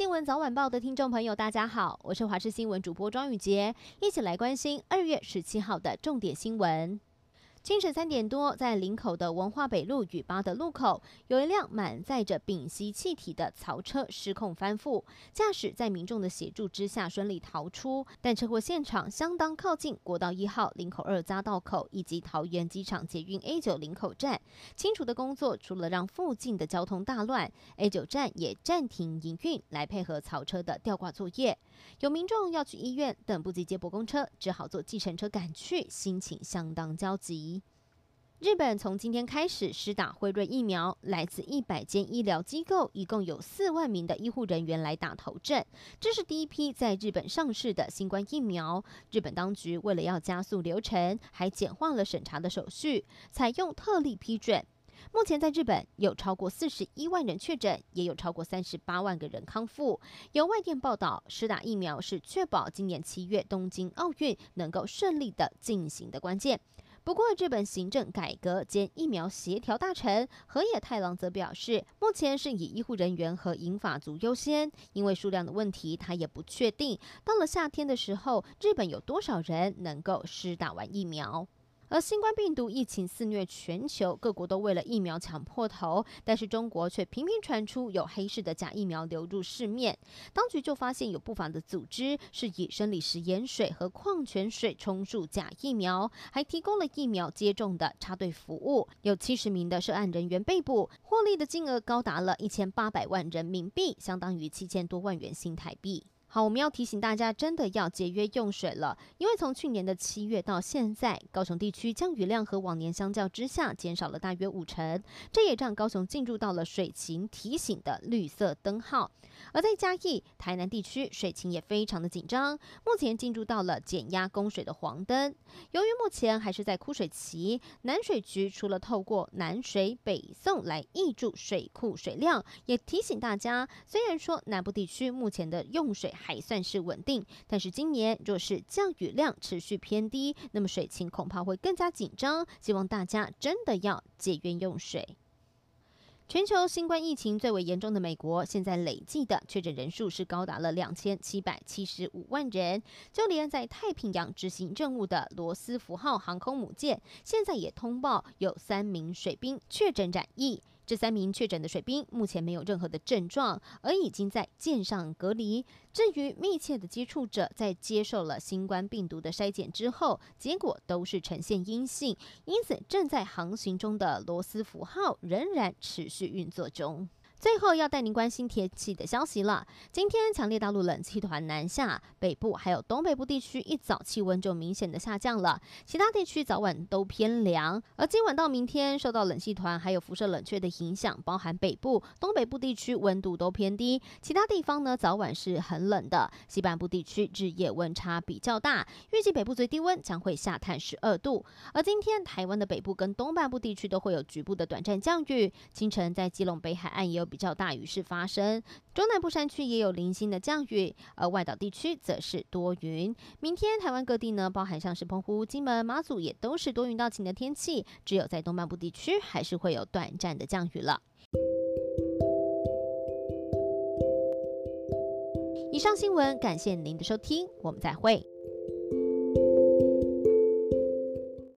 新闻早晚报的听众朋友，大家好，我是华视新闻主播庄雨洁，一起来关心二月十七号的重点新闻。清晨三点多，在林口的文化北路与八德路口，有一辆满载着丙烯气体的槽车失控翻覆，驾驶在民众的协助之下顺利逃出，但车祸现场相当靠近国道一号林口二匝道口以及桃园机场捷运 A 九林口站，清除的工作除了让附近的交通大乱，A 九站也暂停营运来配合槽车的吊挂作业。有民众要去医院，等不及接驳公车，只好坐计程车赶去，心情相当焦急。日本从今天开始施打辉瑞疫苗，来自一百间医疗机构，一共有四万名的医护人员来打头阵。这是第一批在日本上市的新冠疫苗。日本当局为了要加速流程，还简化了审查的手续，采用特例批准。目前在日本有超过四十一万人确诊，也有超过三十八万个人康复。有外电报道，施打疫苗是确保今年七月东京奥运能够顺利的进行的关键。不过，日本行政改革兼疫苗协调大臣河野太郎则表示，目前是以医护人员和银发族优先，因为数量的问题，他也不确定到了夏天的时候，日本有多少人能够施打完疫苗。而新冠病毒疫情肆虐全球，各国都为了疫苗抢破头，但是中国却频频传出有黑市的假疫苗流入市面。当局就发现有不法的组织是以生理食盐水和矿泉水充数假疫苗，还提供了疫苗接种的插队服务。有七十名的涉案人员被捕，获利的金额高达了一千八百万人民币，相当于七千多万元新台币。好，我们要提醒大家，真的要节约用水了，因为从去年的七月到现在，高雄地区降雨量和往年相较之下减少了大约五成，这也让高雄进入到了水情提醒的绿色灯号。而在嘉义、台南地区，水情也非常的紧张，目前进入到了减压供水的黄灯。由于目前还是在枯水期，南水局除了透过南水北送来挹注水库水量，也提醒大家，虽然说南部地区目前的用水还算是稳定，但是今年若是降雨量持续偏低，那么水情恐怕会更加紧张。希望大家真的要节约用水。全球新冠疫情最为严重的美国，现在累计的确诊人数是高达了两千七百七十五万人。就连在太平洋执行任务的罗斯福号航空母舰，现在也通报有三名水兵确诊染疫。这三名确诊的水兵目前没有任何的症状，而已经在舰上隔离。至于密切的接触者，在接受了新冠病毒的筛检之后，结果都是呈现阴性，因此正在航行中的罗斯福号仍然持续运作中。最后要带您关心天气的消息了。今天强烈大陆冷气团南下，北部还有东北部地区一早气温就明显的下降了，其他地区早晚都偏凉。而今晚到明天，受到冷气团还有辐射冷却的影响，包含北部、东北部地区温度都偏低，其他地方呢早晚是很冷的。西半部地区日夜温差比较大，预计北部最低温将会下探十二度。而今天台湾的北部跟东半部地区都会有局部的短暂降雨，清晨在基隆北海岸也有。比较大雨势发生，中南部山区也有零星的降雨，而外岛地区则是多云。明天台湾各地呢，包含像是澎湖、金门、马祖，也都是多云到晴的天气，只有在东半部地区还是会有短暂的降雨了。以上新闻，感谢您的收听，我们再会。